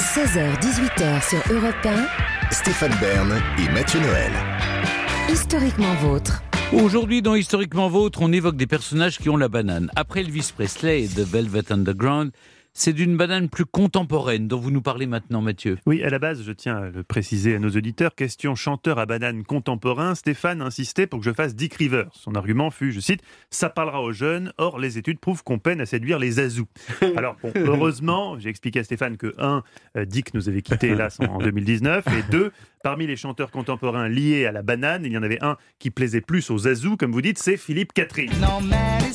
16h-18h sur Europe 1. Stéphane Bern et Mathieu Noël. Historiquement vôtre. Aujourd'hui, dans Historiquement Vôtre, on évoque des personnages qui ont la banane. Après Elvis Presley et The Velvet Underground, c'est d'une banane plus contemporaine dont vous nous parlez maintenant, Mathieu. Oui, à la base, je tiens à le préciser à nos auditeurs, question chanteur à banane contemporain, Stéphane insistait pour que je fasse Dick Rivers. Son argument fut, je cite, ça parlera aux jeunes, or les études prouvent qu'on peine à séduire les azous. Alors, bon, heureusement, j'ai expliqué à Stéphane que, un, euh, Dick nous avait quittés, hélas, en 2019, et deux, parmi les chanteurs contemporains liés à la banane, il y en avait un qui plaisait plus aux azous, comme vous dites, c'est Philippe Catherine. Non mais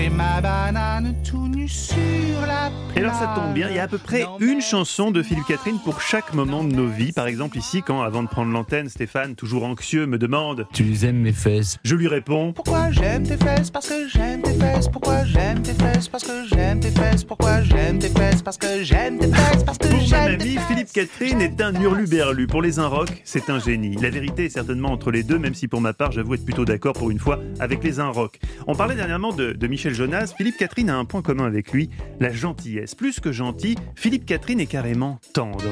manger ma banane tout nu sur la plage. Et alors ça tombe bien, il y a à peu près Non, une chanson de Philippe Catherine pour chaque moment de nos vies. Par exemple ici, quand avant de prendre l'antenne, Stéphane, toujours anxieux, me demande, Tu aimes mes fesses je lui réponds, Pourquoi j'aime tes fesses? Parce que j'aime tes fesses. Pourquoi j'aime tes fesses? Parce que j'aime tes fesses. Pourquoi j'aime tes fesses? Parce que j'aime tes fesses. Parce que j'aime tes fesses. Catherine est un hurluberlu. Pour les Inrocks, c'est un génie. La vérité est certainement entre les deux, même si pour ma part, j'avoue être plutôt d'accord pour une fois avec les Inrocks. On parlait dernièrement de, de Michel Jonas. Philippe Catherine a un point commun avec lui, la gentillesse. Plus que gentil, Philippe Catherine est carrément tendre.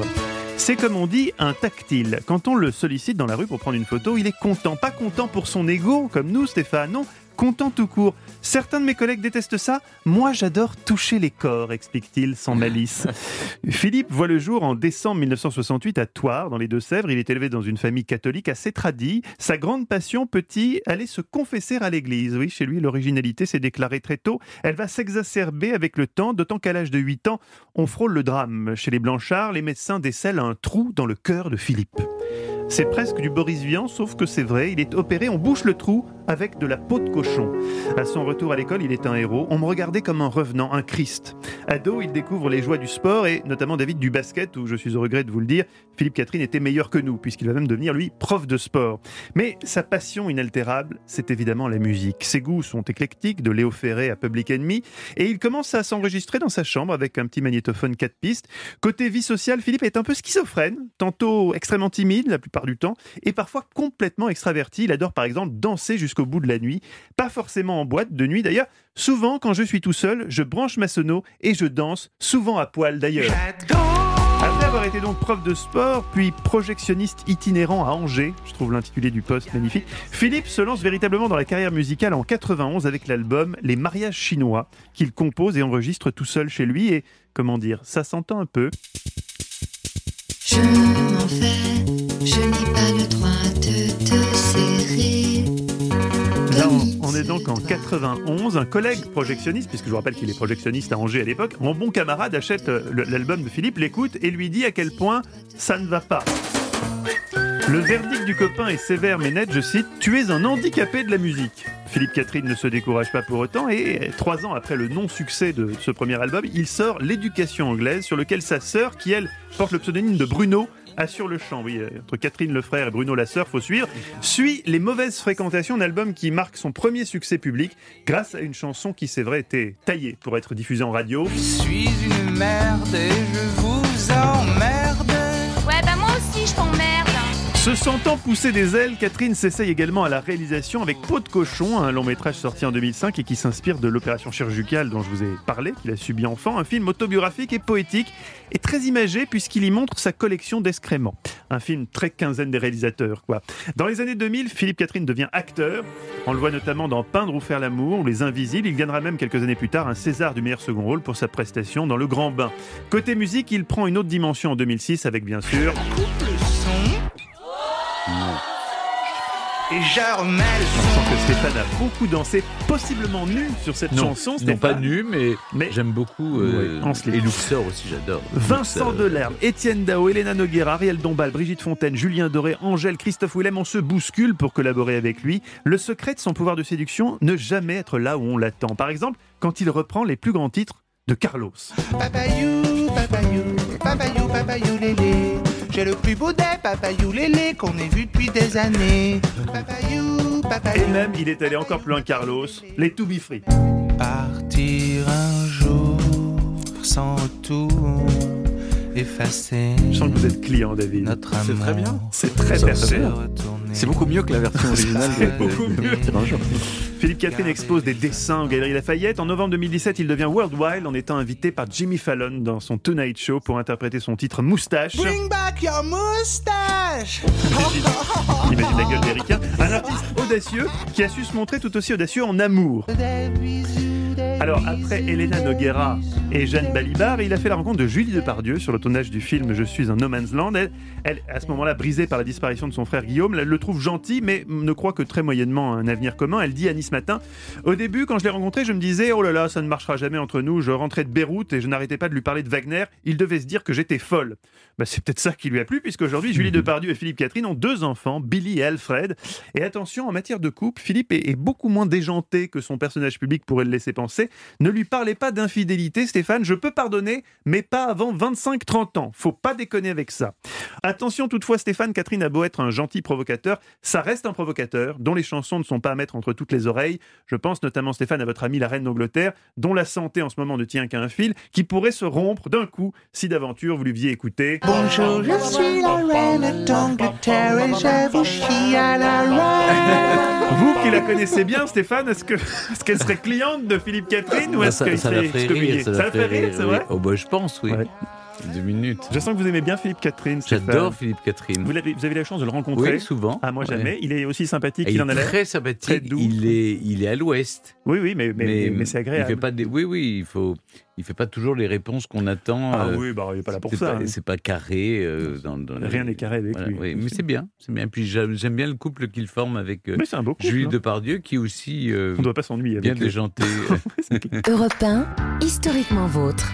C'est comme on dit un tactile. Quand on le sollicite dans la rue pour prendre une photo, il est content. Pas content pour son ego, comme nous, Stéphane. Non, content tout court. Certains de mes collègues détestent ça. Moi, j'adore toucher les corps, explique-t-il sans malice. Philippe voit le jour en décembre 1968 à Thouars, dans les Deux-Sèvres. Il est élevé dans une famille catholique assez tradie. Sa grande passion, petit, aller se confesser à l'église. Oui, chez lui, l'originalité s'est déclarée très tôt. Elle va s'exacerber avec le temps, d'autant qu'à l'âge de 8 ans, on frôle le drame. Chez les Blanchards, les médecins décèlent un trou dans le cœur de Philippe. C'est presque du Boris Vian, sauf que c'est vrai, il est opéré, on bouche le trou avec de la peau de cochon. À son retour à l'école, il est un héros. On me regardait comme un revenant, un Christ. Ado, il découvre les joies du sport et notamment David du basket, où je suis au regret de vous le dire, Philippe Catherine était meilleur que nous, puisqu'il va même devenir, lui, prof de sport. Mais sa passion inaltérable, c'est évidemment la musique. Ses goûts sont éclectiques, de Léo Ferré à Public Enemy, et il commence à s'enregistrer dans sa chambre avec un petit magnétophone 4 pistes. Côté vie sociale, Philippe est un peu schizophrène, tantôt extrêmement timide la plupart du temps, et parfois complètement extraverti. Il adore par exemple danser jusqu'au bout de la nuit, pas forcément en boîte de nuit d'ailleurs. Souvent, quand je suis tout seul, je branche ma sono et je danse, souvent à poil d'ailleurs. Après avoir été donc prof de sport, puis projectionniste itinérant à Angers, je trouve l'intitulé du poste magnifique, Philippe se lance véritablement dans la carrière musicale en 91 avec l'album Les mariages chinois, qu'il compose et enregistre tout seul chez lui et, comment dire, ça s'entend un peu. Donc en 91. Un collègue projectionniste, puisque je vous rappelle qu'il est projectionniste à Angers à l'époque, mon bon camarade achète euh, l'album de Philippe, l'écoute et lui dit à quel point ça ne va pas. Le verdict du copain est sévère mais net, je cite Tu es un handicapé de la musique. Philippe Catherine ne se décourage pas pour autant et euh, trois ans après le non-succès de ce premier album, il sort L'éducation anglaise sur lequel sa sœur, qui elle porte le pseudonyme de Bruno, assure le chant. Oui, entre Catherine le frère et Bruno la sœur, faut suivre. Suit Les mauvaises fréquentations, un album qui marque son premier succès public grâce à une chanson qui, c'est vrai, était taillée pour être diffusée en radio. Je suis une merde et je vous emmerde. Se sentant pousser des ailes, Catherine s'essaye également à la réalisation avec Peau de cochon, un long métrage sorti en 2005 et qui s'inspire de l'opération chirurgicale dont je vous ai parlé, qu'il a subi enfant, un film autobiographique et poétique et très imagé puisqu'il y montre sa collection d'excréments. Un film très quinzaine des réalisateurs, quoi. Dans les années 2000, Philippe Catherine devient acteur. On le voit notamment dans Peindre ou faire l'amour ou Les Invisibles. Il gagnera même quelques années plus tard un César du meilleur second rôle pour sa prestation dans Le Grand Bain. Côté musique, il prend une autre dimension en 2006 avec bien sûr Et je remets le Je son. sens que Stéphane a beaucoup dansé, possiblement nu sur cette Non, chanson. non pas nu, mais, Mais- j'aime beaucoup. euh, Oui, et Luxor aussi, j'adore. Vincent Luxor. Delerme, Étienne Dao, Elena Noguera, Ariel Dombal, Brigitte Fontaine, Julien Doré, Angèle, Christophe Willem, on se bouscule pour collaborer avec lui. Le secret de son pouvoir de séduction, ne jamais être là où on l'attend. Par exemple, quand il reprend les plus grands titres de Carlos. Papayou, papayou, papayou, papayou, lélé. J'ai le plus beau des papayou, lélé qu'on ait vu depuis des années. Papayou, papayou. Et même, il est allé encore plus loin, Carlos, les To Be Free. Partir un jour sans retour, effacer Je sens que vous êtes client, David. notre C'est très bien. C'est très personnel. C'est beaucoup mieux que la version originale de, Beaucoup de- mieux. de Tyrannosaure. Philippe Catherine expose des dessins aux Galeries Lafayette. En novembre 2017, il devient worldwide en étant invité par Jimmy Fallon dans son Tonight Show pour interpréter son titre Moustache. Bring back your mustache. Imagine la gueule d'Erika. Un artiste audacieux qui a su se montrer tout aussi audacieux en amour. Alors, après Elena Noguera et Jeanne Balibar, il a fait la rencontre de Julie Depardieu sur le tournage du film Je suis un no man's land. Elle, elle, à ce moment-là, brisée par la disparition de son frère Guillaume, elle le trouve gentil, mais ne croit que très moyennement à un avenir commun. Elle dit à Nice Matin Au début, quand je l'ai rencontré, je me disais Oh là là, ça ne marchera jamais entre nous. Je rentrais de Beyrouth et je n'arrêtais pas de lui parler de Wagner. Il devait se dire que j'étais folle. Bah, c'est peut-être ça qui lui a plu, puisqu'aujourd'hui, Julie Depardieu et Philippe Catherine ont deux enfants, Billy et Alfred. Et attention, en matière de couple, Philippe est, est beaucoup moins déjanté que son personnage public pourrait le laisser penser. Ne lui parlez pas d'infidélité, Stéphane, je peux pardonner, mais pas avant 25-30 ans. Faut pas déconner avec ça. Attention toutefois, Stéphane, Catherine a beau être un gentil provocateur, ça reste un provocateur dont les chansons ne sont pas à mettre entre toutes les oreilles. Je pense notamment, Stéphane, à votre amie la reine d'Angleterre, dont la santé en ce moment ne tient qu'à un fil, qui pourrait se rompre d'un coup si d'aventure vous lui écouter. Bonjour, je suis la reine d'Angleterre et je vous chie à la reine. Vous qui la connaissez bien, Stéphane, est-ce que est-ce qu'elle serait cliente de Philippe Catherine ou Bah, est-ce ça, qu'elle ça la serait ferait excommuniée rire, ça, la fait rire, c'est oui. vrai Oh bah je pense, oui. Ouais. Deux minutes. Je sens que vous aimez bien Philippe Catherine. J'adore Philippe Catherine. Vous, avez la chance de le rencontrer Oui, souvent. Ah, moi Ouais. jamais. Il est aussi sympathique qu'il il en a très sympathique. Très doux. Il est, il est à l'ouest. Oui, oui, mais, mais, mais, c'est agréable. Il fait pas des. Oui, oui. Il faut. Il fait pas toujours les réponses qu'on attend. Ah euh, oui, bah, il n'est pas là pour ça. hein. C'est pas carré. euh, dans, dans les- Rien n'est carré avec Voilà, lui. oui, mais c'est bien, c'est bien. Puis j'aime bien le couple qu'il forme avec euh, Mais un beau couple. Julie hein. Depardieu, qui est aussi euh, On ne doit pas s'ennuyer bien déjanté. Europe 1, historiquement vôtre.